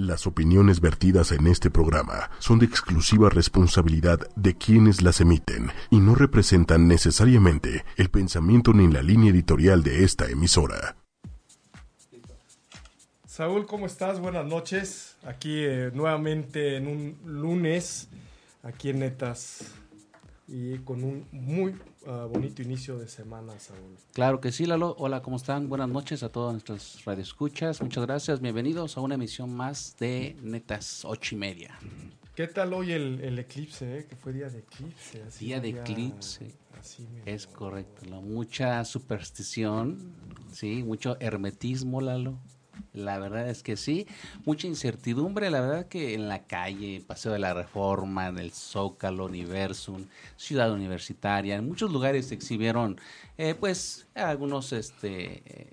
Las opiniones vertidas en este programa son de exclusiva responsabilidad de quienes las emiten y no representan necesariamente el pensamiento ni la línea editorial de esta emisora. Saúl, ¿cómo estás? Buenas noches. Aquí eh, nuevamente en un lunes, aquí en Netas, y con un muy ah, bonito inicio de semana, Saúl. Claro que sí, Lalo. Hola, ¿cómo están? Buenas noches a todos nuestros radioescuchas. Muchas gracias. Bienvenidos a una emisión más de Netas ocho y media. ¿Qué tal hoy el, el eclipse? eh? Que fue día de eclipse. así Día de eclipse. así Es correcto, Lalo. Mucha superstición, sí, mucho hermetismo, Lalo. La verdad es que sí, mucha incertidumbre, la verdad que en la calle, Paseo de la Reforma, en el Zócalo, Universum, Ciudad Universitaria, en muchos lugares se exhibieron eh, pues algunos este eh,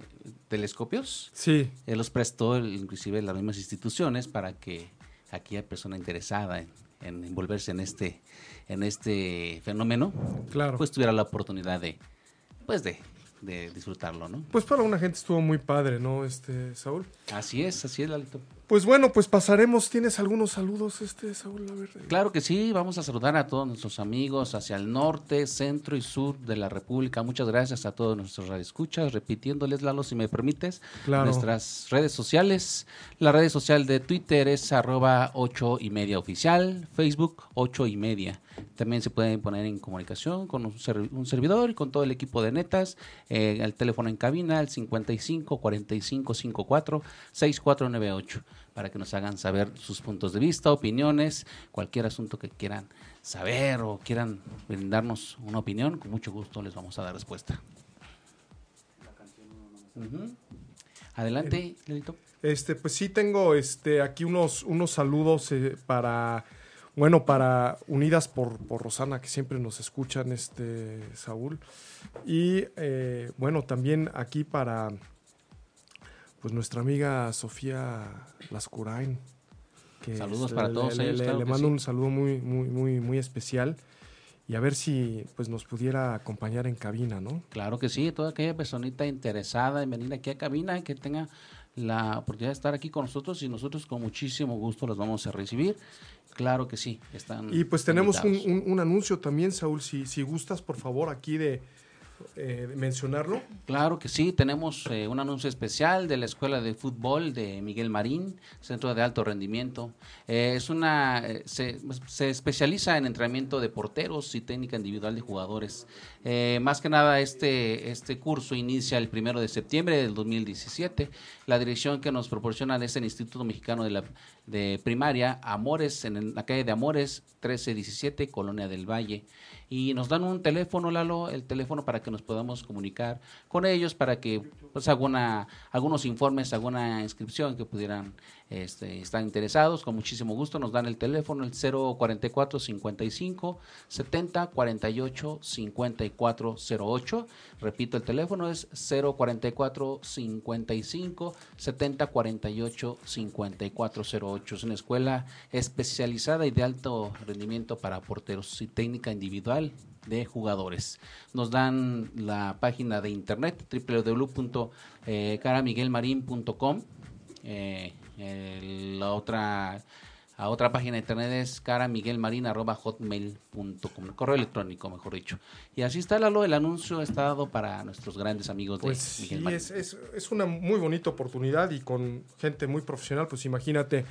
telescopios, Sí, eh, los prestó inclusive las mismas instituciones para que aquella persona interesada en, en envolverse en este en este fenómeno claro. pues tuviera la oportunidad de pues de, de disfrutarlo, ¿no? Pues para una gente estuvo muy padre, ¿no, este Saúl? Así es, así es, Lalito. Pues bueno, pues pasaremos. ¿Tienes algunos saludos, este Saúl? A ver. eh. Claro que sí, vamos a saludar a todos nuestros amigos hacia el norte, centro y sur de la República. Muchas gracias a todos nuestros radioescuchas. Repitiéndoles, Lalo, si me permites, Claro. nuestras redes sociales. La red social de Twitter es arroba ocho y media oficial, Facebook ocho y media. También se pueden poner en comunicación con un, un servidor y con todo el equipo de netas. Eh, el teléfono en cabina, el 55 45 54 6498, para que nos hagan saber sus puntos de vista, opiniones, cualquier asunto que quieran saber o quieran brindarnos una opinión, con mucho gusto les vamos a dar respuesta. Ujú. Adelante, Lelito. Este, pues sí tengo este aquí unos, unos saludos eh, para bueno, para Unidas por, por Rosana, que siempre nos escuchan, este Saúl. Y eh, bueno, también aquí para pues nuestra amiga Sofía Lascurain. que Saludos es- para le- todos le, ellos, le- claro le que mando sí. un saludo muy, muy, muy, muy especial. Y a ver si pues nos pudiera acompañar en cabina, ¿no? Claro que sí, toda aquella personita interesada en venir aquí a cabina, que tenga la oportunidad de estar aquí con nosotros y nosotros con muchísimo gusto los vamos a recibir. Claro que sí, están Y pues tenemos un, un- un anuncio también, Saúl, si, si gustas, por favor, aquí de, eh, mencionarlo. Claro que sí, tenemos eh, un anuncio especial de la Escuela de Fútbol de Miguel Marín, Centro de Alto Rendimiento. Eh, es una, eh, se, especializa en entrenamiento de porteros y técnica individual de jugadores. Más que nada, este, este curso inicia el primero de septiembre del 2017. La dirección que nos proporcionan es el Instituto Mexicano de, la, de Primaria, Amores, en la calle de Amores, 1317, Colonia del Valle. Y nos dan un teléfono, Lalo, el teléfono para que nos podamos comunicar con ellos, para que pues alguna, algunos informes, alguna inscripción que pudieran este, estar interesados, con muchísimo gusto nos dan el teléfono, el 044 55 70 48 54 08. Repito, el teléfono es 044 55 70 48 54 08. Es una escuela especializada y de alto rendimiento para porteros y técnica individual de jugadores. Nos dan la página de internet www.caramiguelmarin.com. Eh, el- la otra a otra página de internet es caramiguelmarin.hotmail.com, correo electrónico, mejor dicho. Y así está, Lalo, el anuncio está dado para nuestros grandes amigos Pues de sí, Miguel Marín. es, es, es una muy bonita oportunidad y con gente muy profesional, pues imagínate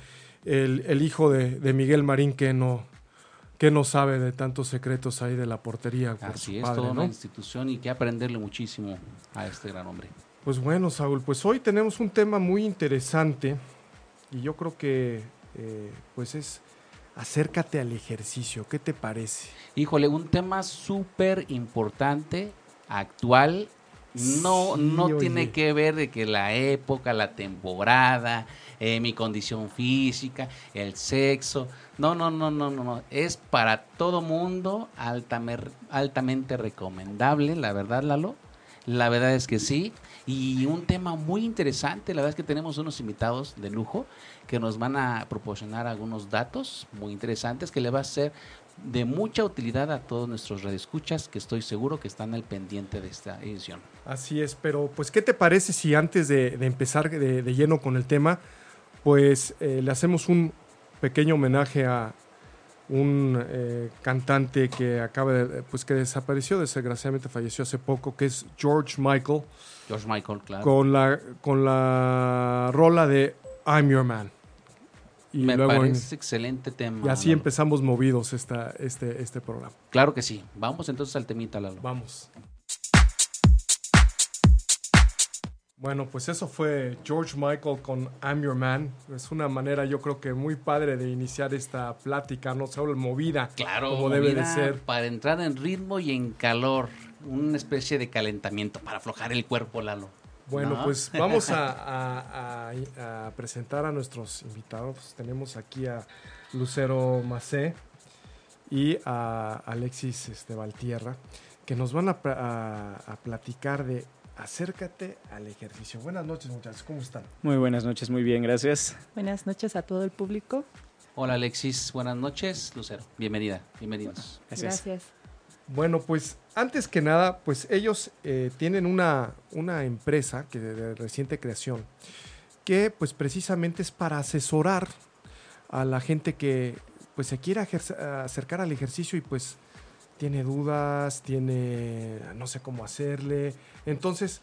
el, el hijo de, de Miguel Marín que no, que no sabe de tantos secretos ahí de la portería por Así su es, padre, toda una ¿no? institución y que aprenderle muchísimo a este gran hombre. Pues bueno, Saúl, pues hoy tenemos un tema muy interesante y yo creo que eh, pues es acércate al ejercicio. ¿Qué te parece? Híjole, un tema súper importante, actual. No, Sí, no oye. tiene que ver de que la época, la temporada, eh, mi condición física, el sexo. No, no, no, no, no, no. Es para todo mundo altame- altamente recomendable, la verdad, Lalo. La verdad es que sí. Y un tema muy interesante, la verdad es que tenemos unos invitados de lujo que nos van a proporcionar algunos datos muy interesantes que le va a ser de mucha utilidad a todos nuestros radioescuchas que estoy seguro que están al pendiente de esta edición. Así es, pero pues ¿qué te parece si antes de, empezar de, de lleno con el tema, pues eh, le hacemos un pequeño homenaje a un eh, cantante que acaba de, pues que desapareció, desgraciadamente falleció hace poco, que es George Michael, George Michael, claro. con la, con la rola de I'm Your Man. Y Me luego en- parece excelente tema. y así Lalo. empezamos movidos esta, este, este programa. Claro que sí. Vamos entonces al temita, Lalo. Vamos. Bueno, pues eso fue George Michael con I'm Your Man. Es una manera, yo creo que muy padre de iniciar esta plática, no solo movida, Claro, como debe de ser. Para entrar en ritmo y en calor. Una especie de calentamiento para aflojar el cuerpo, Lalo. Bueno, ¿No? pues vamos a, a- a- a presentar a nuestros invitados. Tenemos aquí a Lucero Macé y a Alexis este, Valtierra, que nos van a platicar de acércate al ejercicio. Buenas noches, muchachos, ¿cómo están? Muy buenas noches, muy bien, gracias. Buenas noches a todo el público. Hola Alexis, buenas noches. Lucero, bienvenida, bienvenidos. Gracias. Gracias. Bueno, pues antes que nada, pues ellos eh, tienen una, una empresa que de, de reciente creación que pues precisamente es para asesorar a la gente que pues se quiera acercar al ejercicio y pues tiene dudas, tiene no sé cómo hacerle. Entonces,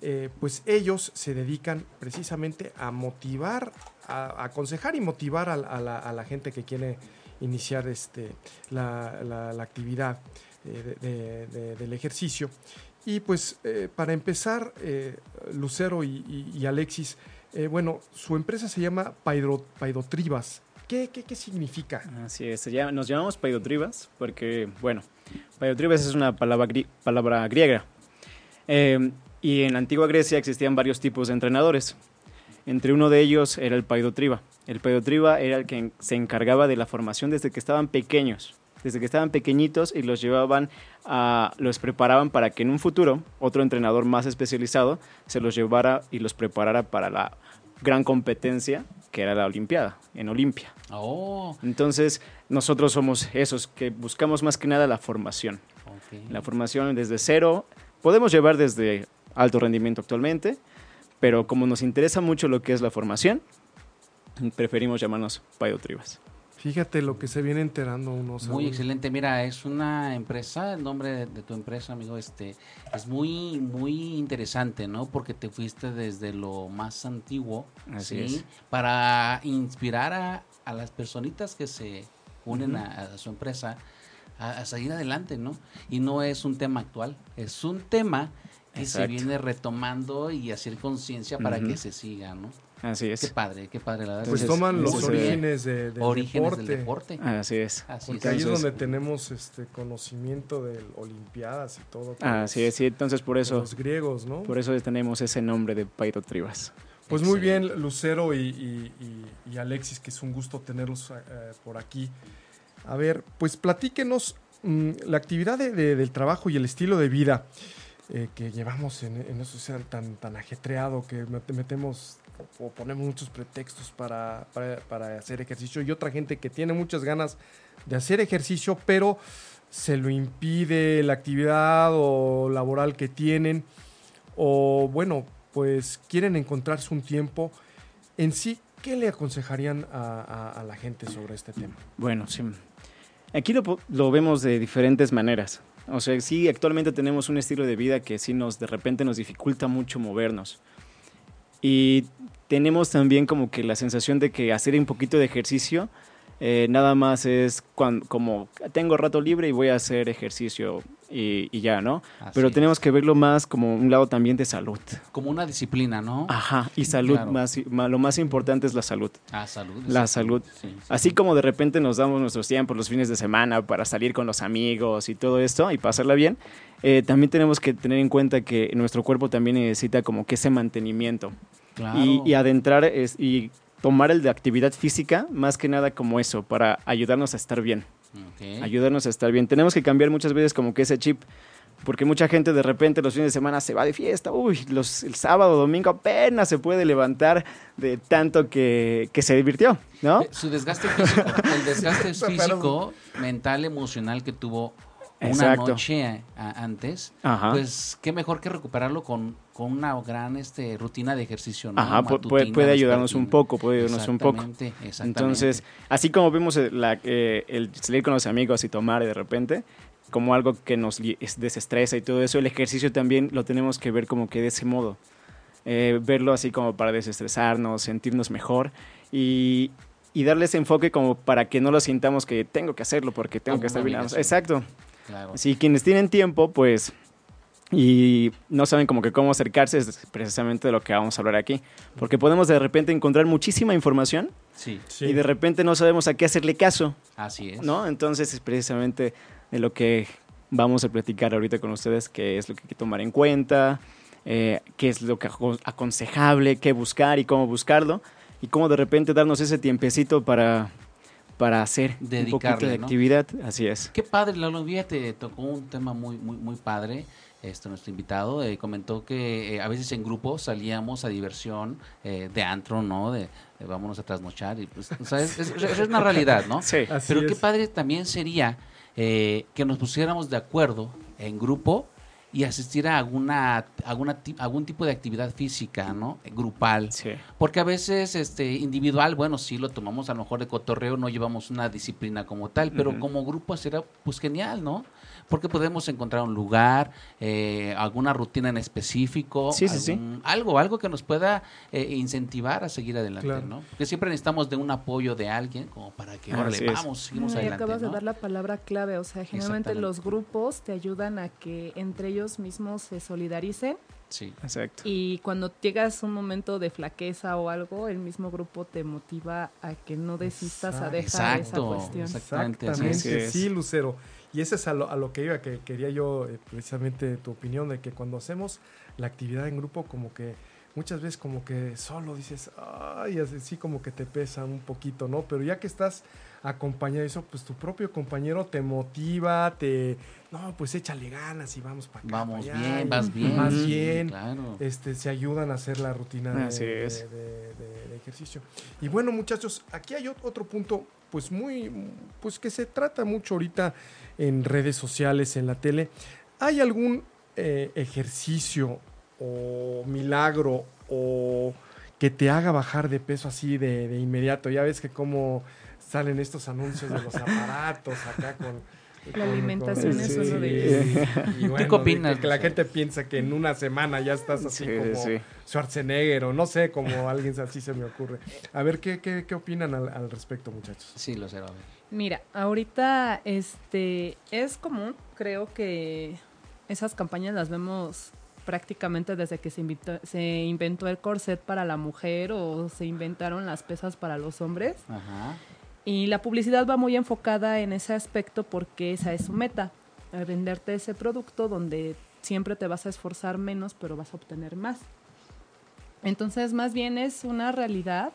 eh, pues ellos se dedican precisamente a motivar, a, aconsejar y motivar a, la- a la, gente que quiere iniciar este, la, la- actividad eh, de- de- de- del ejercicio. Y pues eh, para empezar, Lucero y, Alexis, bueno, su empresa se llama Paidotribas. ¿Qué, qué, qué significa? Así es, nos llamamos paidotribas porque, bueno, paidotribas es una palabra, palabra griega. Eh, y en la antigua Grecia existían varios tipos de entrenadores. Entre uno de ellos era el paidotriba. El paidotriba era el que se encargaba de la formación desde que estaban pequeños. Desde que estaban pequeñitos y los llevaban a, los preparaban para que en un futuro otro entrenador más especializado se los llevara y los preparara para la gran competencia que era la Olimpiada, en Olimpia. Oh, Entonces, nosotros somos esos que buscamos más que nada la formación. La formación desde cero, podemos llevar desde alto rendimiento actualmente, pero como nos interesa mucho lo que es la formación, preferimos llamarnos Paidotribas. Fíjate lo que se viene enterando uno. Muy excelente. Mira, es una empresa, el nombre de, de tu empresa, amigo, este, es muy, muy interesante, ¿no? Porque te fuiste desde lo más antiguo, Así ¿sí? es. Para inspirar a, a las personitas que se unen a, a su empresa a, a seguir adelante, ¿no? Y no es un tema actual, es un tema que se viene retomando y hacer conciencia para que se siga, ¿no? Así Qué es. padre, qué padre, la verdad. Pues Entonces, toman los orígenes de, del Orígenes deporte. del deporte. Así es. Así Porque es. ahí es donde tenemos este conocimiento de Olimpiadas y todo. con Así es, sí, entonces por eso, Los griegos, ¿no? por eso tenemos ese nombre de Paidotribas. Pues muy bien. Lucero y, y- y- y Alexis, que es un gusto tenerlos eh, por aquí. A ver, pues platíquenos mm, la actividad de- de- del trabajo y el estilo de vida eh, que llevamos en, en eso sea tan, tan ajetreado que met- metemos o ponemos muchos pretextos para, para- para hacer ejercicio y otra gente que tiene muchas ganas de hacer ejercicio, pero se lo impide la actividad o laboral que tienen o bueno, pues quieren encontrarse un tiempo. En sí, ¿qué le aconsejarían a, a- a la gente sobre este tema? Bueno, sí. Aquí lo, lo vemos de diferentes maneras. O sea, sí, actualmente tenemos un estilo de vida que sí nos, de repente nos dificulta mucho movernos. Y tenemos también como que la sensación de que hacer un poquito de ejercicio eh, nada más es cuando, como tengo rato libre y voy a hacer ejercicio y, y ya, ¿no? Así Pero es. tenemos que verlo más como un lado también de salud. Como una disciplina, ¿no? Ajá, y salud, Claro. más, lo más importante es la salud. Ah, salud. La salud. Sí, sí. Así como de repente nos damos nuestros tiempos los fines de semana para salir con los amigos y todo esto y pasarla bien, eh, también tenemos que tener en cuenta que nuestro cuerpo también necesita como que ese mantenimiento Claro. y, y adentrar es- y tomar el de actividad física más que nada como eso, para ayudarnos a estar bien, Ayudarnos a estar bien. Tenemos que cambiar muchas veces como que ese chip. Porque mucha gente de repente los fines de semana se va de fiesta, uy, los, el sábado, domingo apenas se puede levantar de tanto que, que se divirtió, ¿no? Eh, Su desgaste físico, el desgaste físico, mental, emocional que tuvo una Exacto. noche a- a- antes, Ajá. pues qué mejor que recuperarlo con, con una gran este, rutina de ejercicio. ¿no? Ajá, pu- puede, puede ayudarnos un poco, puede ayudarnos un poco. Exactamente. Entonces, así como vimos el, la- eh, el salir con los amigos y tomar de repente, como algo que nos desestresa y todo eso, el ejercicio también lo tenemos que ver como que de ese modo. Eh, verlo así como para desestresarnos, sentirnos mejor y, y darle ese enfoque como para que no lo sintamos que tengo que hacerlo porque tengo Como que estar bien. Exacto. Claro. Si quienes tienen tiempo, pues, y no saben como que cómo acercarse, es precisamente de lo que vamos a hablar aquí. Porque podemos de repente encontrar muchísima información Sí, Sí. y de repente no sabemos a qué hacerle caso, así es. ¿no? Entonces es precisamente de lo que vamos a platicar ahorita con ustedes, qué es lo que hay que tomar en cuenta, eh, qué es lo que aco- aconsejable, qué buscar y cómo buscarlo, y cómo de repente darnos ese tiempecito para, para hacer un poquito Dedicarle, de ¿no? actividad. Así es. Qué padre, Lalo, te tocó un tema muy, muy, muy padre. Este, nuestro invitado eh, comentó que eh, a veces en grupo salíamos a diversión eh, de antro, ¿no? De, de vámonos a trasnochar. Y, pues, o sea, es, es- es una realidad, ¿no? Sí. Así Pero qué es. padre también sería eh, que nos pusiéramos de acuerdo en grupo y asistir a alguna, alguna ti- algún tipo de actividad física, ¿no? Grupal. Sí. Porque a veces este individual, bueno, sí lo tomamos a lo mejor de cotorreo, no llevamos una disciplina como tal, pero como grupo será pues genial, ¿no? Porque podemos encontrar un lugar, eh, alguna rutina en específico, Sí, sí, sí. algún- algo, algo que nos pueda eh, incentivar a seguir adelante, Claro. ¿no? Porque siempre necesitamos de un apoyo de alguien como para que, Así órale, vamos, seguimos No, y adelante, acabas ¿no? de dar la palabra clave, o sea, generalmente los grupos te ayudan a que entre ellos mismos se solidaricen Sí. Exacto. y cuando llegas a un momento de flaqueza o algo, el mismo grupo te motiva a que no desistas a dejar esa Exacto, cuestión. exactamente. Exactamente, sí, Lucero. Y ese es a lo, a lo que iba, que quería yo eh, precisamente tu opinión de que cuando hacemos la actividad en grupo, como que muchas veces como que solo dices, ay, así sí como que te pesa un poquito, ¿no? Pero ya que estás acompañado de eso, pues tu propio compañero te motiva, te, no, pues échale ganas y vamos para acá. Vamos allá, bien, vas bien. Más sí, bien, Claro. este, se ayudan a hacer la rutina de, Así de- es. de- de- de ejercicio. Y bueno, muchachos, aquí hay ot- otro punto, pues muy, pues que se trata mucho ahorita en redes sociales, en la tele. ¿Hay algún eh, ejercicio o milagro o que te haga bajar de peso así de, de inmediato? Ya ves que como salen estos anuncios de los aparatos acá con... La con- alimentación con- es sí, uno de ellos. y bueno, qué opinas, Que la gente piensa que en una semana ya estás así Sí, como sí. Schwarzenegger o no sé, como alguien así se me ocurre. A ver, ¿qué, qué, qué opinan al, al respecto, muchachos? Sí, lo sé, a ver. Mira, ahorita este es común, creo que esas campañas las vemos prácticamente desde que se, invitó- se inventó el corset para la mujer o se inventaron las pesas para los hombres. Ajá. Y la publicidad va muy enfocada en ese aspecto porque esa es su meta, a venderte ese producto donde siempre te vas a esforzar menos pero vas a obtener más. Entonces más bien es una realidad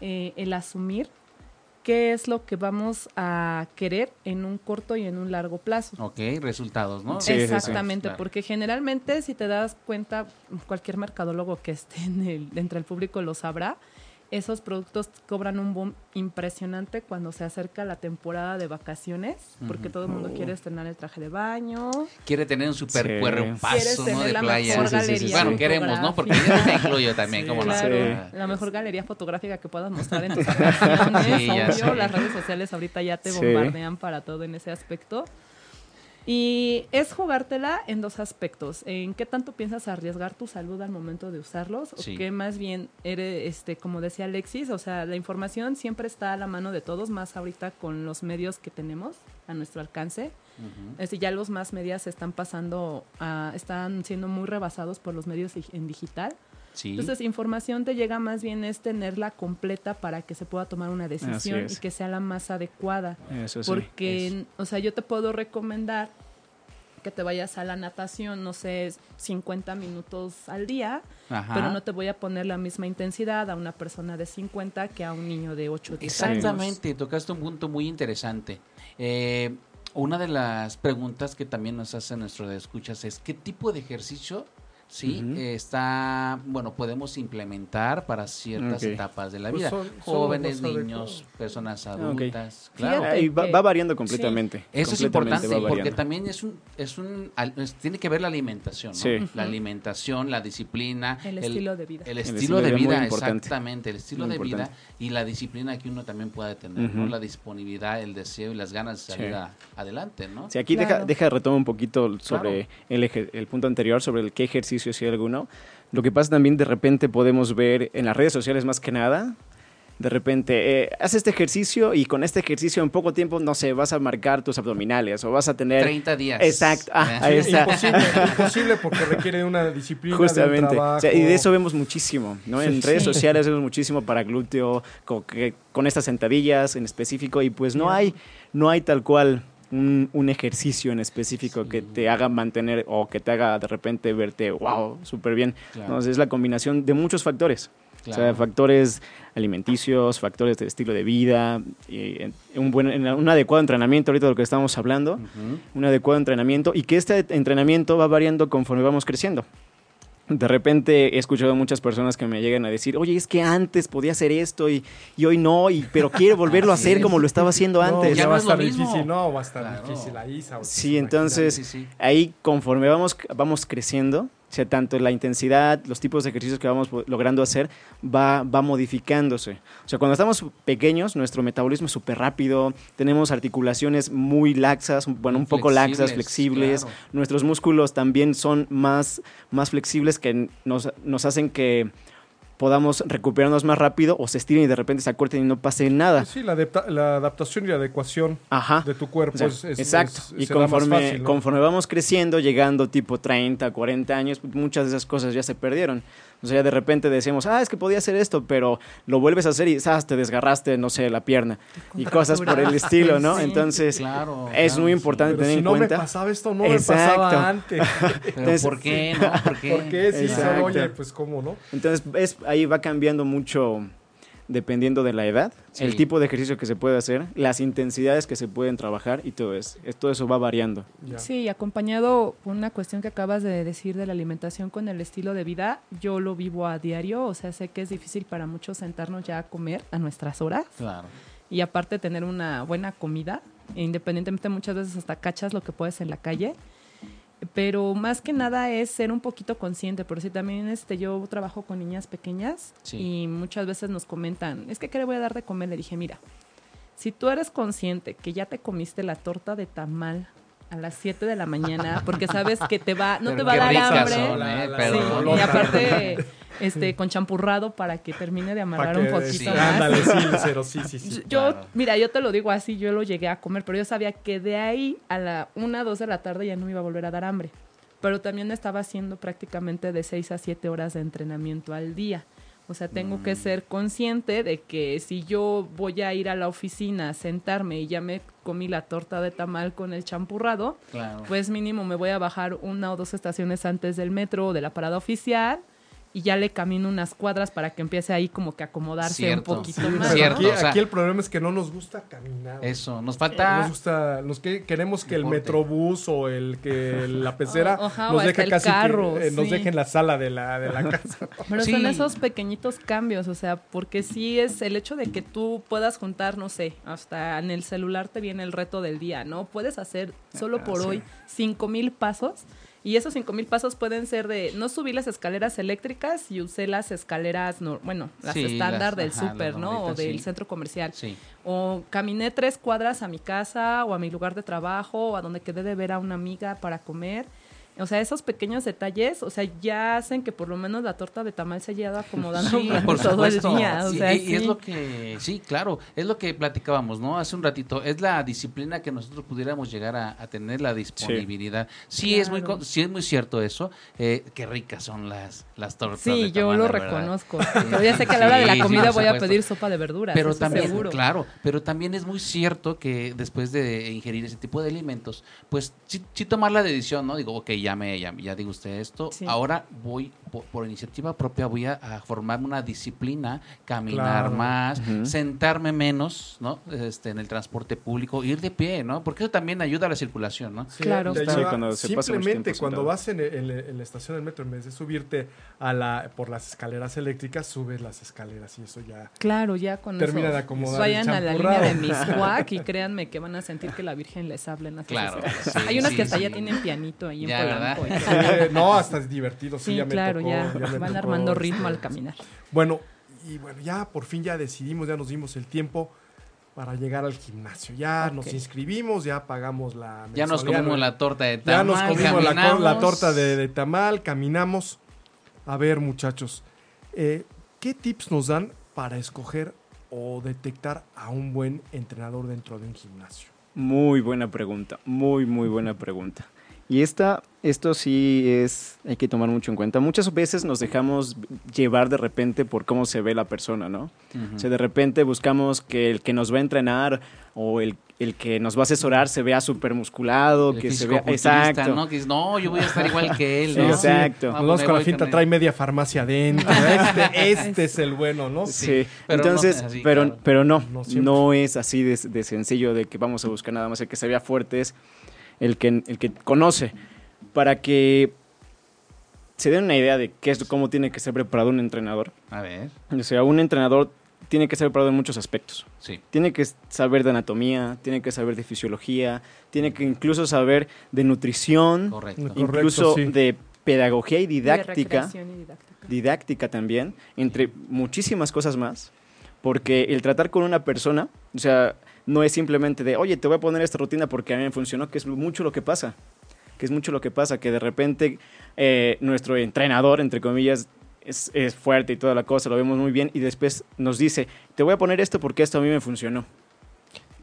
eh, el asumir qué es lo que vamos a querer en un corto y en un largo plazo. Ok, resultados, ¿no? Sí, sí, sí. Exactamente, Claro. porque generalmente si te das cuenta, cualquier mercadólogo que esté en el, entre el público lo sabrá, esos productos cobran un boom impresionante cuando se acerca la temporada de vacaciones, porque todo el mundo Oh. quiere estrenar el traje de baño. Quiere tener un super Sí. cuerpazo, ¿no? De la playa. mejor Sí, sí, sí, sí, galería Bueno, queremos, ¿no? Porque yo me incluyo también, Sí, ¿cómo no? Claro, Sí. la mejor galería fotográfica que puedas mostrar en tus vacaciones, Sí, ya obvio, las redes sociales ahorita ya te Sí. bombardean para todo en ese aspecto. Y es jugártela en dos aspectos. En qué tanto piensas arriesgar tu salud al momento de usarlos, Sí. o qué más bien eres, este, como decía Alexis, o sea, la información siempre está a la mano de todos, más ahorita con los medios que tenemos a nuestro alcance. Ujú. Es decir, ya los más medias están pasando, a- están siendo muy rebasados por los medios en digital. Sí. Entonces, información te llega más bien es tenerla completa para que se pueda tomar una decisión y que sea la más adecuada. Eso sí. Porque, o sea, yo te puedo recomendar que te vayas a la natación, no sé, 50 minutos al día, Ajá. pero no te voy a poner la misma intensidad a una persona de 50 que a un niño de 8 años. Exactamente, tocaste un punto muy interesante. Eh, una de las preguntas que también nos hacen nuestros escuchas es ¿qué tipo de ejercicio Sí, está, bueno, podemos implementar para ciertas etapas de la Pues vida. son- son Jóvenes, niños, personas adultas. Claro. Va, que- va variando completamente. Eso es importante porque también es un, es un, al- es- tiene que ver la alimentación, ¿no? Sí. La alimentación, la disciplina, El estilo de vida. el estilo estilo de de vida exactamente, el estilo Muy de vida y la disciplina que uno también puede tener, ¿no? La disponibilidad, el deseo y las ganas de salir Sí. a- adelante, ¿no? Sí, aquí deja, Claro. deja retomar un poquito sobre el, eje- el punto anterior, sobre el qué ejercicio si hay alguno. Lo que pasa también de repente podemos ver en las redes sociales más que nada, de repente, eh, haz este ejercicio y con este ejercicio en poco tiempo, no sé, vas a marcar tus abdominales o vas a tener... 30 días. Exacto, ah, ahí está. Imposible, imposible porque requiere de una disciplina, de Justamente. un trabajo. O sea, y de eso vemos muchísimo, ¿no? En Sí. redes Sí. sociales vemos muchísimo para glúteo, con, con estas sentadillas en específico, y pues no hay, no hay tal cual un, un ejercicio en específico que te haga mantener o que te haga de repente verte, wow, súper bien. Claro. Entonces es la combinación de muchos factores. O sea, factores alimenticios, factores de estilo de vida, y en- un, buen, en un adecuado entrenamiento, ahorita de lo que estamos hablando, un adecuado entrenamiento y que este entrenamiento va variando conforme vamos creciendo. De repente he escuchado a muchas personas que me llegan a decir, oye, es que antes podía hacer esto y, y hoy no, y, pero quiero volverlo a Así hacer es. como lo estaba haciendo No, antes. ya Ya va a no estar difícil, no, va a estar Claro. difícil ahí. Sí, entonces Sí, sí. ahí conforme vamos, vamos creciendo, sea, tanto la intensidad, los tipos de ejercicios que vamos logrando hacer, va, va modificándose. O sea, cuando estamos pequeños, nuestro metabolismo es súper rápido, tenemos articulaciones muy laxas, bueno, un poco laxas, Flexibles, flexibles. claro. Nuestros músculos también son más, más flexibles que nos, nos hacen que podamos recuperarnos más rápido o se estiren y de repente se acorten y no pase nada. Sí, la, adapta- la adaptación y adecuación Ajá. de tu cuerpo O sea, es, es- exacto. es- y conforme, fácil, ¿no? conforme vamos creciendo, llegando tipo 30, 40 años, pues, muchas de esas cosas ya se perdieron. O sea, de repente decimos, ah, es que podía hacer esto, pero lo vuelves a hacer y ah, te desgarraste, no sé, la pierna. Y cosas por el estilo, ¿no? Sí. Entonces, Claro, es claro, muy sí. importante Pero tener si en no cuenta. me pasaba esto, no Exacto. me pasaba antes. Pero Entonces, ¿por qué, no? ¿Por qué? ¿Por qué? Sí, oye, pues cómo, ¿no? Entonces, es, ahí va cambiando mucho dependiendo de la edad, Sí. el tipo de ejercicio que se puede hacer, las intensidades que se pueden trabajar y todo eso. Es- Todo eso va variando. Sí, acompañado por una cuestión que acabas de decir de la alimentación con el estilo de vida, yo lo vivo a diario, o sea, sé que es difícil para muchos sentarnos ya a comer a nuestras horas Claro. y aparte tener una buena comida, independientemente muchas veces hasta cachas lo que puedes en la calle, pero más que nada es ser un poquito consciente, por si también este yo trabajo con niñas pequeñas Sí. y muchas veces nos comentan, es que ¿qué le voy a dar de comer? Le dije, mira, si tú eres consciente que ya te comiste la torta de tamal a las 7 de la mañana, porque sabes que te va, no Pero te va a dar hambre. son, La- ¿eh? Sí, y aparte, este, con champurrado para que termine de amarrar un poquito sí, más. Ándale, sí, cero, sí, sí, sí. Yo, claro. mira, yo te lo digo así, yo lo llegué a comer, pero yo sabía que de ahí a la 1, 2 de la tarde ya no me iba a volver a dar hambre. Pero también estaba haciendo prácticamente de 6 a 7 horas de entrenamiento al día. O sea, tengo Mm. que ser consciente de que si yo voy a ir a la oficina a sentarme y ya me comí la torta de tamal con el champurrado, Claro. pues mínimo me voy a bajar una o dos estaciones antes del metro o de la parada oficial y ya le camino unas cuadras para que empiece ahí como que a acomodarse Cierto. un poquito Sí, más. Cierto, aquí, o sea- aquí el problema es que no nos gusta caminar. Eso, nos No falta... Nos gusta, nos que, queremos que el Deporte. metrobús o el que la pecera O- nos deje el casi carro, que, eh, nos deje en la sala de la, de la casa. Pero Sí. son esos pequeñitos cambios, o sea, porque sí es el hecho de que tú puedas juntar, no sé, hasta en el celular te viene el reto del día, ¿no? Puedes hacer solo por sí. hoy cinco mil pasos y esos cinco mil pasos pueden ser de no subí las escaleras eléctricas y usé las escaleras, no, bueno, las Sí, estándar las- del súper, ¿no? O del sí. centro comercial. Sí. O caminé tres cuadras a mi casa o a mi lugar de trabajo o a donde quedé de ver a una amiga para comer. O sea, esos pequeños detalles, o sea, ya hacen que por lo menos la torta de tamal se haya ido acomodando Sí, por todo el día. O Sí, sea, y, y es sí. lo que, sí, claro, es lo que platicábamos, ¿no? Hace un ratito, es la disciplina que nosotros pudiéramos llegar a, a tener, la disponibilidad. Sí, es muy, sí es muy cierto eso. Eh, qué ricas son las, las tortas. de Sí, yo tamal, lo reconozco. Pero ya sé que a la hora de la Sí, sí, comida voy a pedir sopa de verduras. Pero también, seguro. claro, pero también es muy cierto que después de ingerir ese tipo de alimentos, pues sí, sí tomar la decisión, ¿no? Digo, ok, ya me ya, ya digo usted esto. Sí. Ahora voy por, por iniciativa propia voy a, a formarme una disciplina, caminar Claro. más, sentarme menos, ¿no? Este en el transporte público, ir de pie, ¿no? Porque eso también ayuda a la circulación, ¿no? Sí, Claro. cuando se mucho Simplemente cuando sentado. vas en, el- en el- en la estación del metro, en vez de subirte a la, por las escaleras eléctricas, subes las escaleras y eso ya... Claro, ya con Termina eso de acomodar vayan el a la línea de Miscuac y créanme que van a sentir que la Virgen les habla en las Claro, sí, Hay unas sí, que hasta sí. ya tienen pianito ahí en Ya, Polanco. no, hasta es divertido. Sí, Sí, ya me claro, tocó, ya, me van tocó, armando este, ritmo al caminar. Bueno, y bueno, ya por fin ya decidimos, ya nos dimos el tiempo para llegar al gimnasio. Ya nos inscribimos, ya pagamos la Ya nos comimos la torta de Ya tamal, nos comimos la, torta de, de tamal, caminamos. A ver, muchachos, eh, ¿qué tips nos dan para escoger o detectar a un buen entrenador dentro de un gimnasio? Muy buena pregunta, muy, muy buena pregunta. Y esta, esto sí es, hay que tomar mucho en cuenta. Muchas veces nos dejamos llevar de repente por cómo se ve la persona, ¿no? Ujú. O sea, de repente buscamos que el que nos va a entrenar o el, el que nos va a asesorar se vea súper musculado, El que se vea... Exacto. ¿no? Que no, yo voy a estar igual que él, Sí, ¿no? exacto. Ah, Nos vamos con la finta, trae media farmacia adentro. Este, este es el bueno, ¿no? Sí, pero no entonces, es así, pero, claro. pero no, No no, es así de, de sencillo de que vamos a buscar nada más el que se vea fuerte es el que, el que conoce, para que se den una idea de qué es, cómo tiene que ser preparado un entrenador. A ver, O sea, un entrenador tiene que ser preparado en muchos aspectos. sí. Tiene que saber de anatomía, tiene que saber de fisiología, tiene que incluso saber de nutrición, Correcto. Correcto, incluso sí. de pedagogía y didáctica y didáctica. didáctica también, entre muchísimas cosas más, porque el tratar con una persona, o sea, no es simplemente de, oye, te voy a poner esta rutina porque a mí me funcionó, que es mucho lo que pasa, que es mucho lo que pasa, que de repente eh, nuestro entrenador, entre comillas, es, es fuerte y toda la cosa, lo vemos muy bien, y después nos dice, te voy a poner esto porque esto a mí me funcionó.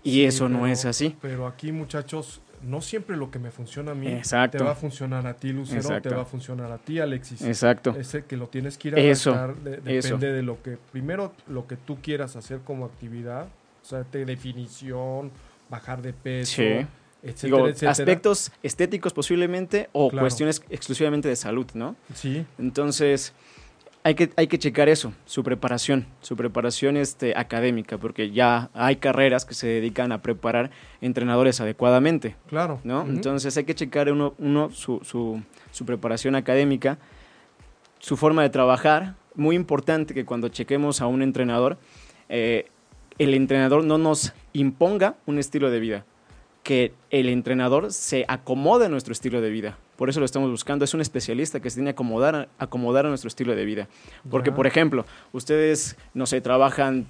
Y Sí, eso no es así. Pero aquí, muchachos, no siempre lo que me funciona a mí Exacto. te va a funcionar a ti, Lucero, Exacto. te va a funcionar a ti, Alexis. Exacto. Ese que lo tienes que ir a Eso, de- depende eso. de lo que, primero, lo que tú quieras hacer como actividad, de definición, bajar de peso, Sí. etcétera, Digo, etcétera. aspectos estéticos posiblemente o Claro. cuestiones exclusivamente de salud, ¿no? Sí, Entonces, hay que, hay que checar eso, su preparación, su preparación este, académica, porque ya hay carreras que se dedican a preparar entrenadores adecuadamente, claro. ¿no? Entonces hay que checar uno, uno su, su, su preparación académica, su forma de trabajar. Muy importante que cuando chequemos a un entrenador, eh, el entrenador no nos imponga un estilo de vida, que el entrenador se acomode a nuestro estilo de vida. Por eso lo estamos buscando. Es un especialista que se tiene que acomodar, a- acomodar a nuestro estilo de vida. Porque, por ejemplo, ustedes, no sé, trabajan,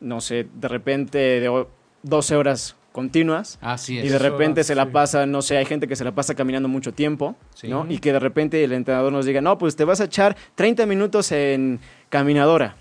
no sé, de repente de o- 12 horas continuas Así es. y de repente se la sí. pasa, no sé, hay gente que se la pasa caminando mucho tiempo, Sí. ¿no? Y que de repente el entrenador nos diga, no, pues te vas a echar 30 minutos en caminadora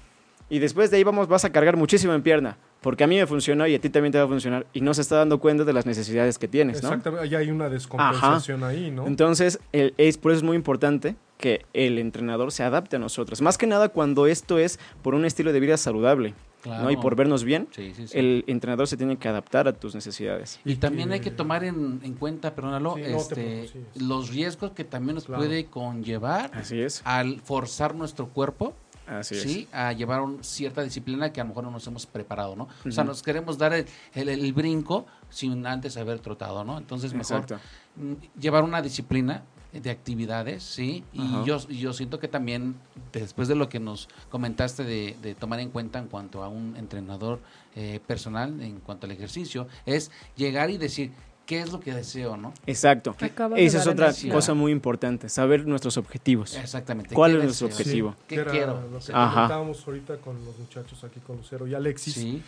y después de ahí vamos, vas a cargar muchísimo en pierna, porque a mí me funcionó y a ti también te va a funcionar y no se está dando cuenta de las necesidades que tienes, ¿no? Exactamente, ahí hay una descompensación ahí, ¿no? Entonces, el- es, por eso es muy importante que el entrenador se adapte a nosotros. Más que nada cuando esto es por un estilo de vida saludable, ¿no? Y por vernos bien, Sí, sí, sí. el entrenador se tiene que adaptar a tus necesidades. Y también hay que- tomar en, en cuenta, perdónalo, Sí, no te este, los riesgos que también nos Claro. puede conllevar Así es. al forzar nuestro cuerpo Así sí, a llevar un- cierta disciplina que a lo mejor no nos hemos preparado, ¿no? O sea, nos queremos dar el, el- el brinco sin antes haber trotado, ¿no? Entonces, mejor Exacto. mm, llevar una disciplina de actividades, ¿sí? Y Ajá. yo, yo siento que también, después de lo que nos comentaste de, de tomar en cuenta en cuanto a un entrenador eh, personal, en cuanto al ejercicio, es llegar y decir, ¿qué es lo que deseo, no? Exacto. Esa es otra cosa muy importante, saber nuestros objetivos. Exactamente. ¿Cuál ¿qué es nuestro deseo? objetivo? ¿Qué que era quiero? Lo que comentábamos ahorita con los muchachos aquí, con Lucero y Alexis, Sí,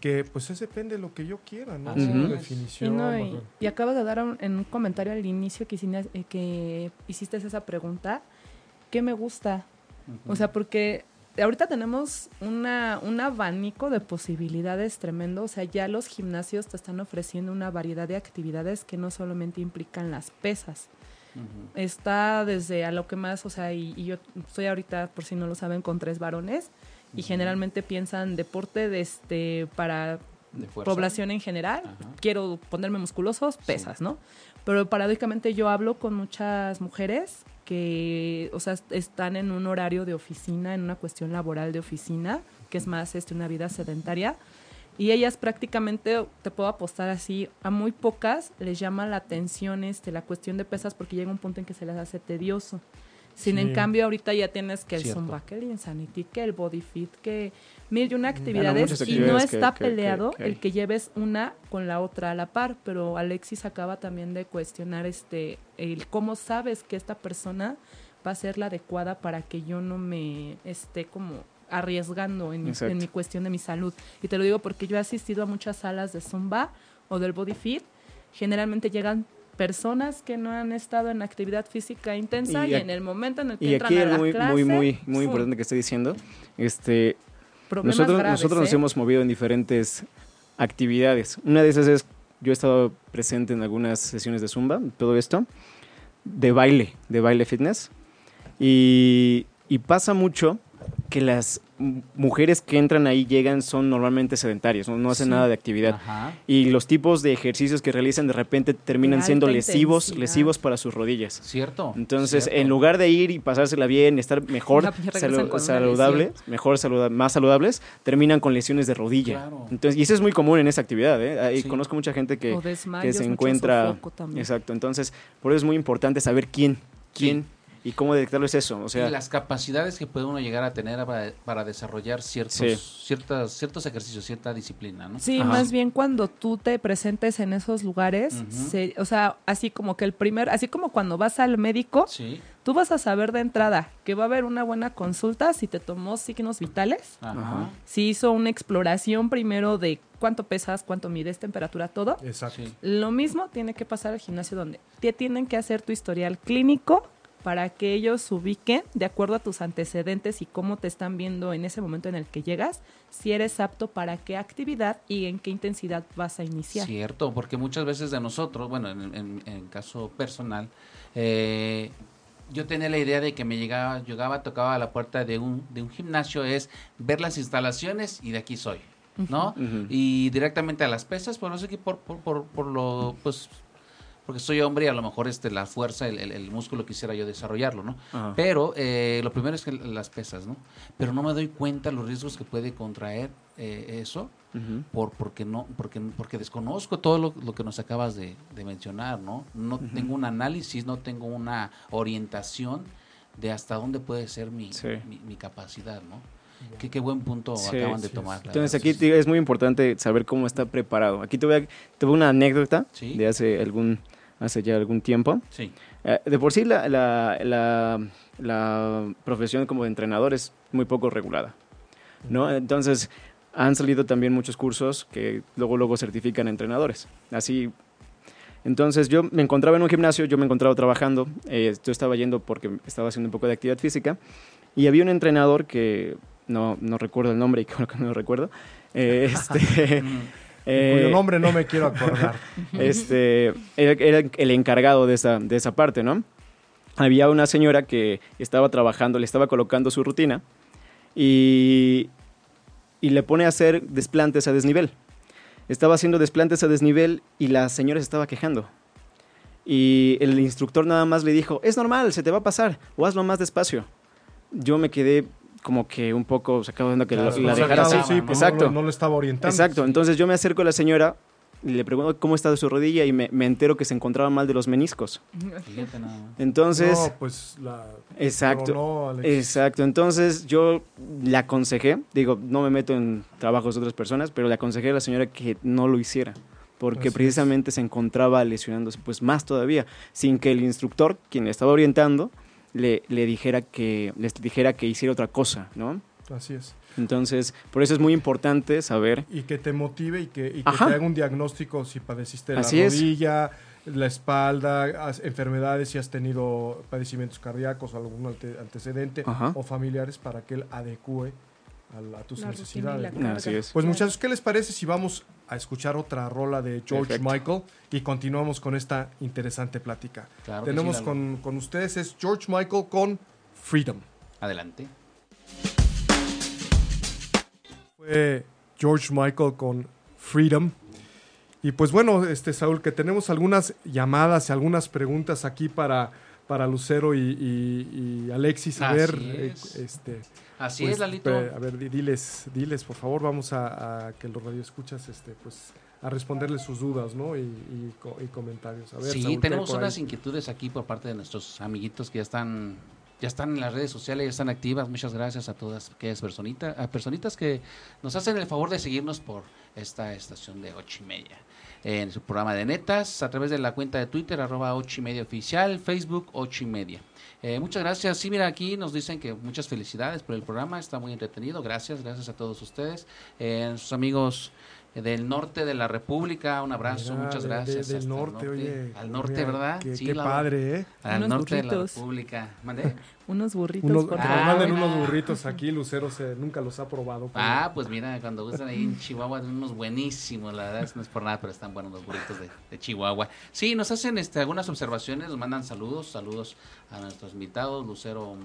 que pues es depende de lo que yo quiera, ¿no? Ujú. Y, Definición. no, y, y acabas de dar un- en un comentario al inicio que, eh, que hiciste esa pregunta, ¿qué me gusta? O sea, porque ahorita tenemos una, un abanico de posibilidades tremendo. O sea, ya los gimnasios te están ofreciendo una variedad de actividades que no solamente implican las pesas. Está desde a lo que más, o sea, y, y yo estoy ahorita, por si no lo saben, con tres varones y generalmente piensan deporte de este para De población en general. Ajá. Quiero ponerme musculosos, pesas, ¿no? Pero paradójicamente yo hablo con muchas mujeres que, o sea, están en un horario de oficina, en una cuestión laboral de oficina, que es más este, una vida sedentaria. Y ellas prácticamente, te puedo apostar así, a muy pocas les llama la atención este, la cuestión de pesas porque llega un punto en que se les hace tedioso. Sin Sí. en cambio, ahorita ya tienes que el Cierto. Zumba, que el Insanity, que el Body Fit, que mil y una actividades. y no está que- peleado que el que lleves una con la otra a la par, pero Alexis acaba también de cuestionar este el cómo sabes que esta persona va a ser la adecuada para que yo no me esté como arriesgando en mi, en mi cuestión de mi salud. Y te lo digo porque yo he asistido a muchas salas de Zumba o del Body Fit. Generalmente llegan personas que no han estado en actividad física intensa y, Y en el momento en el que Y entran aquí a la muy, clase, muy, muy, muy importante que estoy diciendo. Este, Problemas nosotros graves, nosotros nos ¿eh? hemos movido en diferentes actividades. Una de esas es, yo he estado presente en algunas sesiones de Zumba, todo esto, de baile, de baile fitness. Y, y pasa mucho que las mujeres que entran ahí llegan son normalmente sedentarias, no, no hacen Sí. nada de actividad. Ajá. Y los tipos de ejercicios que realizan de repente terminan siendo lesivos, intensidad. lesivos para sus rodillas. Cierto. Entonces, cierto. en lugar de ir y pasársela bien, estar mejor salu- saludables, mejor saluda- más saludables, terminan con lesiones de rodilla. Claro. Entonces, y eso es muy común en esa actividad, ¿eh? Ahí Sí. conozco mucha gente que, o que se encuentra exacto. Entonces, por eso es muy importante saber quién, quién y cómo detectarlo es eso, o sea, y las capacidades que puede uno llegar a tener para, para desarrollar ciertos, Sí. ciertas, ciertos ejercicios, cierta disciplina, ¿no? Sí, Ajá. más bien cuando tú te presentes en esos lugares, se- o sea, así como que el primer, así como cuando vas al médico, Sí. tú vas a saber de entrada que va a haber una buena consulta si te tomó signos vitales, Ajá. Ajá. si hizo una exploración primero de cuánto pesas, cuánto mides, temperatura, todo. Exacto. Sí. Lo mismo tiene que pasar al gimnasio donde te tienen que hacer tu historial clínico para que ellos ubiquen de acuerdo a tus antecedentes y cómo te están viendo en ese momento en el que llegas, si eres apto para qué actividad y en qué intensidad vas a iniciar. Cierto, porque muchas veces de nosotros, bueno, en, en- en caso personal, eh, yo tenía la idea de que me llegaba, llegaba, tocaba a la puerta de un, de un gimnasio, es ver las instalaciones y de aquí soy, ¿no? Y directamente a las pesas, pero no sé qué, por, por, por, por lo, pues, porque soy hombre y a lo mejor este, la fuerza, el, el- el músculo quisiera yo desarrollarlo, ¿no? Ajá. Pero eh, lo primero es que las pesas, ¿no? Pero no me doy cuenta los riesgos que puede contraer eh, eso por porque no porque porque desconozco todo lo, lo que nos acabas de, de mencionar no no tengo un análisis no tengo una orientación de hasta dónde puede ser mi, Sí. mi, mi capacidad no qué, qué buen punto Sí, acaban de sí, tomar Entonces verdad, aquí sí, es muy importante saber cómo está preparado. Aquí te voy a, te voy a una anécdota Sí. de hace algún hace ya algún tiempo. sí Eh, de por sí la, la, la, la profesión como de entrenador es muy poco regulada, ¿no? Entonces han salido también muchos cursos que luego luego certifican a entrenadores. Así, entonces yo me encontraba en un gimnasio, yo me encontraba trabajando, eh, yo estaba yendo porque estaba haciendo un poco de actividad física y había un entrenador que no, no recuerdo el nombre y creo que no lo recuerdo. eh, este, eh, Cuyo nombre no me quiero acordar. este, era, el encargado de esa, de esa parte, ¿no? Había una señora que estaba trabajando, le estaba colocando su rutina y, y le pone a hacer desplantes a desnivel. Estaba haciendo desplantes a desnivel y la señora se estaba quejando. Y el instructor nada más le dijo, es normal, se te va a pasar, o hazlo más despacio. Yo me quedé como que un poco sacado de que la- Claro, la dejara así. sí, pues Exacto. No, lo- no lo estaba orientando. Exacto, entonces yo me acerco a la señora y le pregunto cómo está de su rodilla y me, me entero que se encontraba mal de los meniscos. Entonces, No, pues la. exacto, no, Alex. exacto. Entonces yo le aconsejé, digo, no me meto en trabajos de otras personas, pero le aconsejé a la señora que no lo hiciera. Porque Así es. precisamente se encontraba lesionándose pues más todavía, sin que el instructor, quien le estaba orientando, le, le dijera que les dijera que hiciera otra cosa, ¿no? Así es. Entonces, por eso es muy importante saber Y que te motive y que, y que Ajá. te haga un diagnóstico si padeciste la es. rodilla, la espalda, enfermedades, si has tenido padecimientos cardíacos o algún ante- antecedente Ajá. o familiares para que él adecue a, la- a tus La rutina y necesidades. Así es. Pues muchachos, ¿qué les parece si vamos a escuchar otra rola de George Perfecto. Michael y continuamos con esta interesante plática? Claro Tenemos sí, con, con ustedes es George Michael con Freedom. adelante Fue George Michael con Freedom. Y pues bueno, este Saúl, que tenemos algunas llamadas y algunas preguntas aquí para, para Lucero y, y- y Alexis. A Así ver, es. eh, este, Así pues, es, Lalito. a ver, di- diles, diles, por favor, vamos a, a que los radioescuchas, este, pues, a responderles sus dudas, ¿no? Y, y y comentarios. A ver, sí, Saúl, ¿qué hay tenemos unas inquietudes aquí por parte de nuestros amiguitos que ya están ya están en las redes sociales, ya están activas. Muchas gracias a todas aquellas personitas, a personitas que nos hacen el favor de seguirnos por esta estación de ocho y media. En su programa de netas, a través de la cuenta de Twitter, arroba ocho y media oficial, Facebook ocho y media. Eh, muchas gracias. Sí, mira, aquí nos dicen que muchas felicidades por el programa, está muy entretenido. Gracias, gracias a todos ustedes. Eh, sus amigos del norte de la República, un abrazo, Mira, muchas de- de- gracias. del el norte, oye. Al norte, mira, ¿verdad? Qué, Sí, qué la- padre, ¿eh? Al Unos norte de la burritos. República. ¿Mandé? Unos burritos Unos, por Ah, manden unos burritos aquí, Lucero se, nunca los ha probado. pero- Ah, pues mira, cuando gustan ahí en Chihuahua, unos buenísimos, la verdad, no es por nada, pero están buenos los burritos de, de Chihuahua. Sí, nos hacen este, algunas observaciones, nos mandan saludos, saludos a nuestros invitados, Lucero,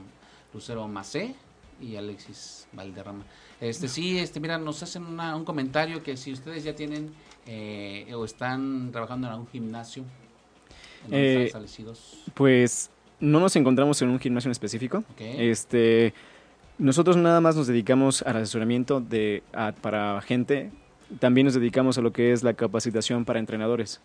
Lucero Macé y Alexis Valderrama. Este, sí, este, mira, nos hacen una- un comentario que si ustedes ya tienen eh, o están trabajando en algún gimnasio, en Eh, están establecidos. Pues no nos encontramos en un gimnasio en específico. Este, nosotros nada más nos dedicamos al asesoramiento de, a- para gente. También nos dedicamos a lo que es la capacitación para entrenadores.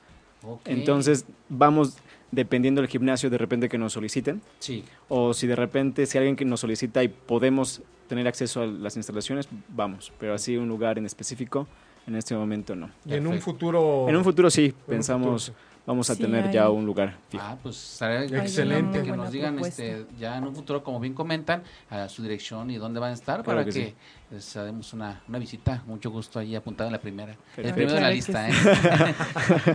Entonces vamos dependiendo del gimnasio de repente que nos soliciten sí, o si de repente si alguien que nos solicita y podemos tener acceso a las instalaciones, vamos. Pero así un lugar en específico en este momento no. y en un futuro. En un futuro sí, en un pensamos futuro, vamos a Sí, tener hay. ya un lugar fijo. Ah, pues estaría Excelente. que nos digan propuesta. este, ya en un futuro, como bien comentan, a su dirección y dónde van a estar Claro para que que, sí. les hagamos una, una visita. Mucho gusto ahí apuntado en la primera. El primero de la lista, sí. ¿eh?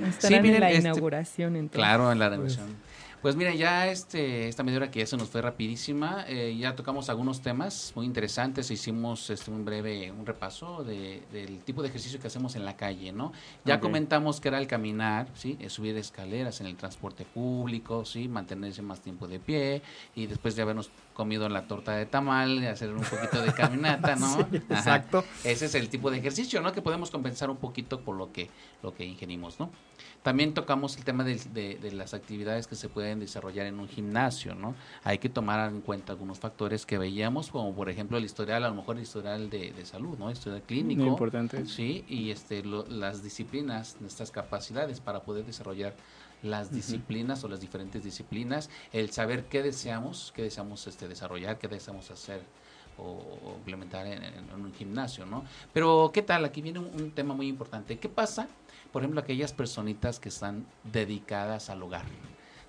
Estarán miren, en la este- inauguración, entonces. Claro, en la negociación. Pues mira, ya este, esta media hora que ya se nos fue rapidísima, eh, ya tocamos algunos temas muy interesantes, hicimos este, un breve un repaso de- del tipo de ejercicio que hacemos en la calle, ¿no? Ya comentamos que era el caminar, ¿sí? Eh, subir escaleras en el transporte público, ¿sí? Mantenerse más tiempo de pie y después de habernos comido la torta de tamal, hacer un poquito de caminata, ¿no? Sí, Ajá. exacto. Ese es el tipo de ejercicio, ¿no? Que podemos compensar un poquito por lo que, lo que ingerimos, ¿no? También tocamos el tema de, de las actividades que se pueden desarrollar en un gimnasio, ¿no? Hay que tomar en cuenta algunos factores que veíamos, como por ejemplo el historial, a lo mejor el historial de, de salud, ¿no? Historial clínico. Muy importante. Sí, y este, lo- las disciplinas, nuestras capacidades para poder desarrollar las disciplinas o las diferentes disciplinas, el saber qué deseamos, qué deseamos este, desarrollar, qué deseamos hacer o, implementar en, en un gimnasio, ¿no? Pero, ¿qué tal? Aquí viene un, un tema muy importante. ¿Qué pasa, por ejemplo, aquellas personitas que están dedicadas al hogar?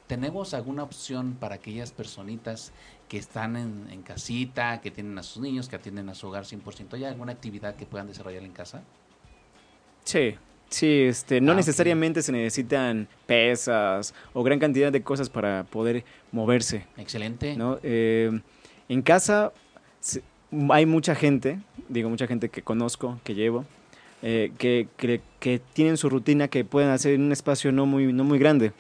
¿Tenemos alguna opción para aquellas personitas que están en, en casita, que tienen a sus niños, que atienden a su hogar 100%? ¿Hay alguna actividad que puedan desarrollar en casa? Sí, sí, este, no Ah, necesariamente se necesitan pesas o gran cantidad de cosas para poder moverse, Excelente. ¿no? Eh, en casa hay mucha gente, digo mucha gente que conozco, que llevo, eh, que, que, que tienen su rutina que pueden hacer en un espacio no muy, no muy grande.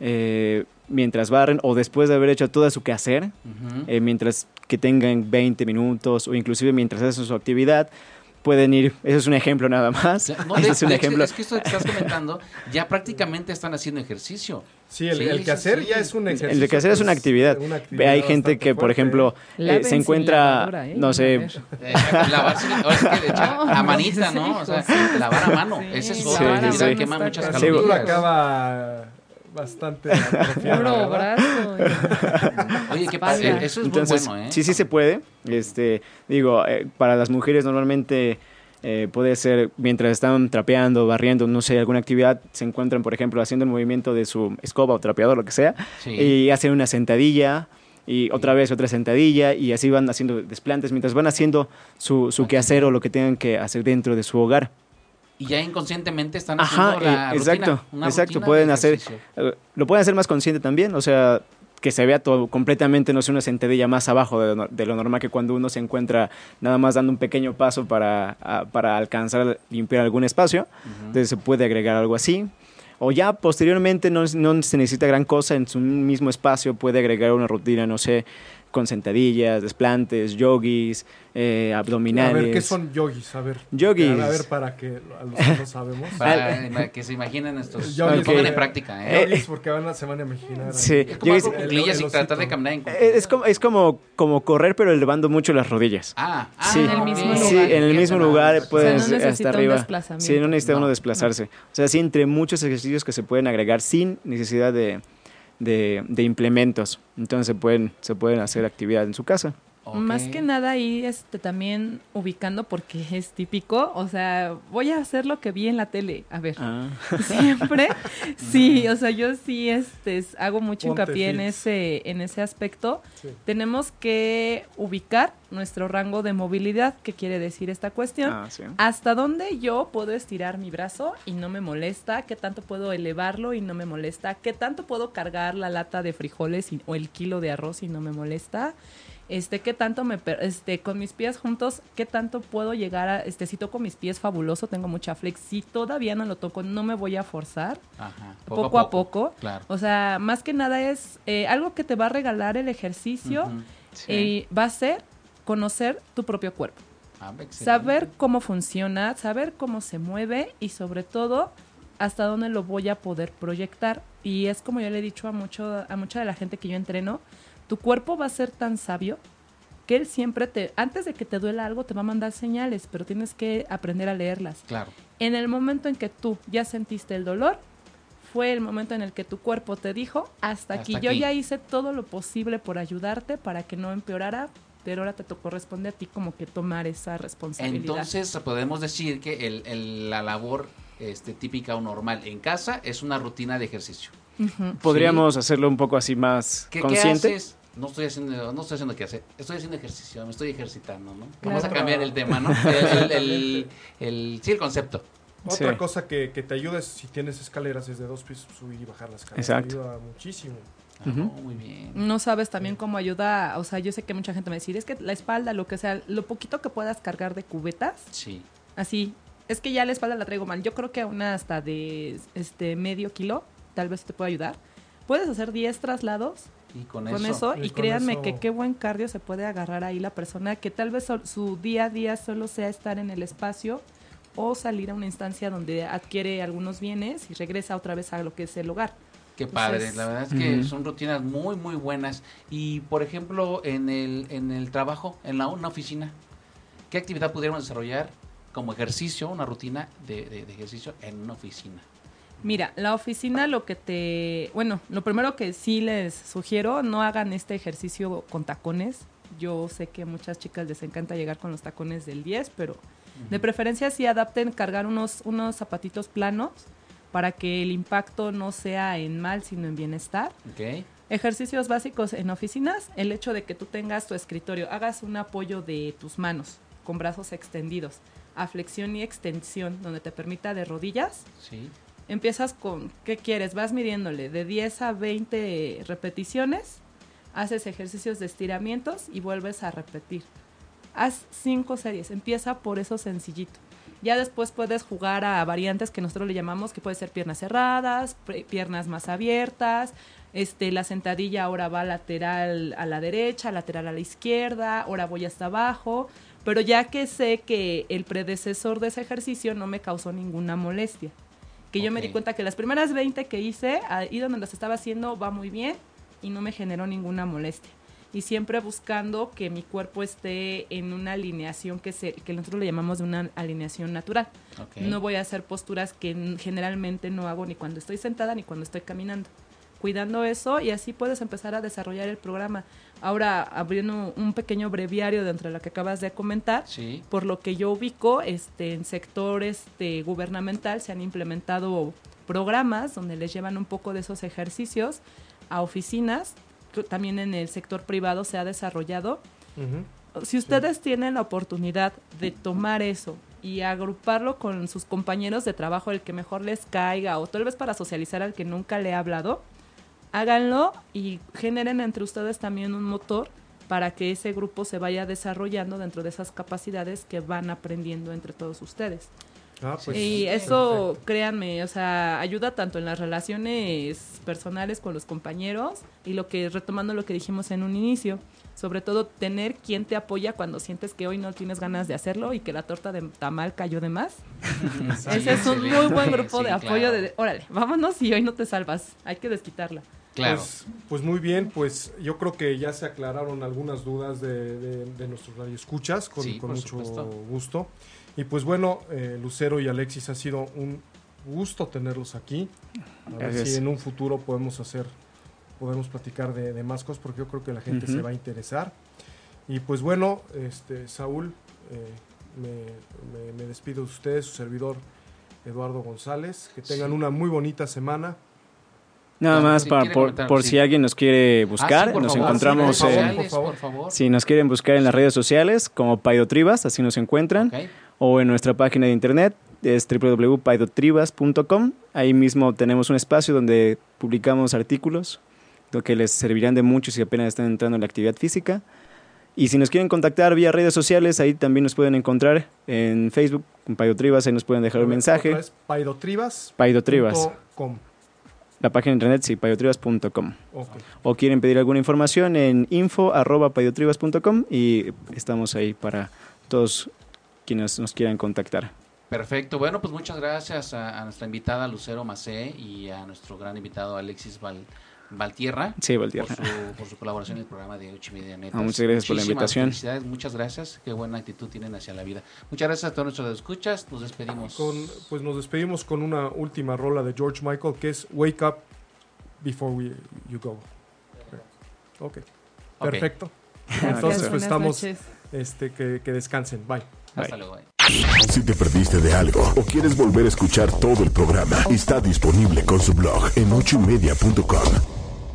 Eh, mientras barren o después de haber hecho todo su quehacer, Ujú. eh, mientras que tengan 20 minutos o inclusive mientras hacen su actividad, pueden ir, eso es un ejemplo nada más, no, de- es un de ejemplo. es que esto que estás comentando, ya prácticamente están haciendo ejercicio. Sí, el, Sí, el sí, quehacer sí. ya es un ejercicio. El quehacer es una pues, actividad. una Ve, Hay gente que, por ejemplo, eh, se encuentra, lavadora, ¿eh? no sé. Eh, lavarse, ahora sí que de echar No, a manita, sí, ¿no? O sea, lavar a mano. Sí, Esa es actividad mano que quema muchas calorías. acaba bastante Puro brazo. Oye, qué padre. Eso es Entonces, muy bueno, ¿eh? sí, sí se puede. Este, digo, eh, para las mujeres normalmente eh, puede ser mientras están trapeando, barriendo, no sé, alguna actividad, se encuentran, por ejemplo, haciendo el movimiento de su escoba o trapeador, lo que sea, Sí. y hacen una sentadilla y otra vez otra sentadilla y así van haciendo desplantes mientras van haciendo su, su quehacer o lo que tengan que hacer dentro de su hogar. Y ya inconscientemente están Ajá, haciendo la eh, exacto, rutina, una exacto, rutina pueden de hacer-. Eh, Lo pueden hacer más consciente también, o sea, que se vea todo completamente, no sé, una sentadilla más abajo de, lo- de lo normal que cuando uno se encuentra nada más dando un pequeño paso para, a- para alcanzar, limpiar algún espacio, entonces se puede agregar algo así. O ya posteriormente no, no se necesita gran cosa, en su mismo espacio puede agregar una rutina, no sé, con sentadillas, desplantes, yogis, eh, abdominales. A ver, ¿qué son yogis? A ver. Yogis. A ver, para que a los que no sabemos. Para ima- que se imaginen estos. Yogis, pongan en práctica, ¿eh? Yogis porque van a, se van a imaginar. Sí. Es como cuclillas El- y tratar de caminar en Eh, Es como, es como, como correr, pero elevando mucho las rodillas. Ah, ah, Sí. En el mismo lugar. Sí, en el mismo lugar O puedes sea, no necesita hasta un arriba. desplazamiento. Sí, no necesita No, uno desplazarse. O sea, sí, entre muchos ejercicios que se pueden agregar sin necesidad de, de, de implementos. Entonces se pueden, se pueden hacer actividad en su casa. Más que nada ahí este, también ubicando porque es típico, o sea, voy a hacer lo que vi en la tele. A ver, Ah. siempre, sí, o sea, yo sí este, hago mucho Ponte hincapié en ese, en ese aspecto. Sí. Tenemos que ubicar nuestro rango de movilidad, ¿qué quiere decir esta cuestión? Ah, sí. ¿Hasta dónde yo puedo estirar mi brazo y no me molesta? ¿Qué tanto puedo elevarlo y no me molesta? ¿Qué tanto puedo cargar la lata de frijoles y- o el kilo de arroz y no me molesta? Este, ¿qué tanto me, este, con mis pies juntos, qué tanto puedo llegar a, este, si toco mis pies fabuloso, tengo mucha flex, si todavía no lo toco, no me voy a forzar, Ajá, poco, a poco. Claro. O sea, más que nada es eh, algo que te va a regalar el ejercicio, Ujú. Sí. eh, va a ser conocer tu propio cuerpo. Ah. Saber cómo funciona, saber cómo se mueve y sobre todo hasta dónde lo voy a poder proyectar. Y es como yo le he dicho a, mucho, a mucha de la gente que yo entreno, tu cuerpo va a ser tan sabio que él siempre te, antes de que te duela algo, te va a mandar señales, pero tienes que aprender a leerlas. Claro. En el momento en que tú ya sentiste el dolor, fue el momento en el que tu cuerpo te dijo, hasta, aquí, Hasta yo aquí. ya hice todo lo posible por ayudarte para que no empeorara, pero ahora te corresponde a ti como que tomar esa responsabilidad. Entonces podemos decir que el- el- la labor este, típica o normal en casa es una rutina de ejercicio. Podríamos hacerlo un poco así más ¿Qué, qué consciente. haces? No estoy haciendo, no estoy haciendo qué hacer. Estoy haciendo ejercicio, me estoy ejercitando, ¿no? Claro. Vamos a cambiar el tema, ¿no? El, el- el- el- sí, el concepto. Otra Sí. cosa que, que te ayuda es si tienes escaleras desde dos pisos, subir y bajar las escaleras. Exacto. Te ayuda muchísimo. Ah, muy bien. No sabes también cómo ayuda, o sea, yo sé que mucha gente me dice, es que la espalda, lo que sea, lo poquito que puedas cargar de cubetas, Sí. así, es que ya la espalda la traigo mal. Yo creo que una hasta de este medio kilo, tal vez te pueda ayudar. Puedes hacer 10 traslados Y con, con eso. eso, Y y con créanme eso- que qué buen cardio se puede agarrar ahí la persona que tal vez su día a día solo sea estar en el espacio o salir a una instancia donde adquiere algunos bienes y regresa otra vez a lo que es el hogar. Qué padre, Entonces- la verdad es que son rutinas muy, muy buenas. Y, por ejemplo, en el, en el trabajo, en la, una oficina, ¿qué actividad pudiéramos desarrollar como ejercicio, una rutina de, de- de ejercicio en una oficina? Mira, la oficina lo que te... Bueno, lo primero que sí les sugiero, no hagan este ejercicio con tacones. Yo sé que a muchas chicas les encanta llegar con los tacones del 10, pero de preferencia sí adapten cargar unos, unos zapatitos planos para que el impacto no sea en mal, sino en bienestar. ¿Ok? Ejercicios básicos en oficinas, el hecho de que tú tengas tu escritorio, hagas un apoyo de tus manos con brazos extendidos, a flexión y extensión, donde te permita de rodillas. Sí. Empiezas con, ¿qué quieres? Vas midiéndole de 10 a 20 repeticiones, haces ejercicios de estiramientos y vuelves a repetir. Haz cinco series, empieza por eso sencillito. Ya después puedes jugar a variantes que nosotros le llamamos, que puede ser piernas cerradas, piernas más abiertas, este, la sentadilla ahora va lateral a la derecha, lateral a la izquierda, ahora voy hasta abajo, pero ya que sé que el predecesor de ese ejercicio no me causó ninguna molestia que yo me di cuenta que las primeras 20 que hice, ahí donde las estaba haciendo, va muy bien y no me generó ninguna molestia. Y siempre buscando que mi cuerpo esté en una alineación que, se, que nosotros le llamamos de una alineación natural. Ok. No voy a hacer posturas que generalmente no hago ni cuando estoy sentada ni cuando estoy caminando. Cuidando eso y así puedes empezar a desarrollar el programa. Ahora, abriendo un pequeño breviario dentro de lo que acabas de comentar, Sí. por lo que yo ubico, este, en sector este, gubernamental se han implementado programas donde les llevan un poco de esos ejercicios a oficinas. También en el sector privado se ha desarrollado. Si ustedes tienen la oportunidad de tomar eso y agruparlo con sus compañeros de trabajo, el que mejor les caiga, o tal vez para socializar al que nunca le ha hablado, háganlo y generen entre ustedes también un motor para que ese grupo se vaya desarrollando dentro de esas capacidades que van aprendiendo entre todos ustedes. Ah, pues, y eso, créanme, o sea, ayuda tanto en las relaciones personales con los compañeros y lo que, retomando lo que dijimos en un inicio, sobre todo tener quien te apoya cuando sientes que hoy no tienes ganas de hacerlo y que la torta de tamal cayó de más. Ese es un muy buen grupo Sí, de apoyo claro. de, órale, vámonos y hoy no te salvas, hay que desquitarla. Claro. Pues, pues muy bien, pues yo creo que ya se aclararon algunas dudas de, de, de nuestros radioescuchas con, Sí, con mucho supuesto. gusto. Y pues bueno, eh, Lucero y Alexis, ha sido un gusto tenerlos aquí. A ver Gracias. si en un futuro podemos hacer, podemos platicar de, de más cosas porque yo creo que la gente se va a interesar. Y pues bueno, este Saúl, eh, me, me- me despido de ustedes, su servidor Eduardo González. Que tengan Sí. una muy bonita semana. Nada más si para, por, comentar, por sí. si alguien nos quiere Ah, buscar, sí, por nos favor, encontramos sí, en... por favor. Si nos quieren buscar en las redes sociales como Paido Tribas, así nos encuentran, o en nuestra página de internet, es www.paidotribas.com. Ahí mismo tenemos un espacio donde publicamos artículos lo que les servirán de mucho si apenas están entrando en la actividad física. Y si nos quieren contactar vía redes sociales, ahí también nos pueden encontrar en Facebook con Paido Tribas, ahí nos pueden dejar un mensaje. Otra vez, paidotribas.com. La página de internet, sí, paidotribas.com. Ok. O quieren pedir alguna información en info.paidotribas.com y estamos ahí para todos quienes nos quieran contactar. Perfecto. Bueno, pues muchas gracias a, a nuestra invitada Lucero Macé y a nuestro gran invitado Alexis Val, Valtierra. Sí, Por Valtierra. su, por su colaboración en el programa de Ocho y Media Netas. Ah, muchas gracias por la Muchísimas invitación. Felicidades, muchas gracias. Qué buena actitud tienen hacia la vida. Muchas gracias a todos nuestros escuchas. Nos despedimos. Con, pues nos despedimos con una última rola de George Michael que es Wake Up Before we, You Go. Ok. Ok. Perfecto. Entonces pues estamos, este, que, que descansen. Bye. Hasta luego. bye. Si te perdiste de algo o quieres volver a escuchar todo el programa, está disponible con su blog en ochoymedia.com.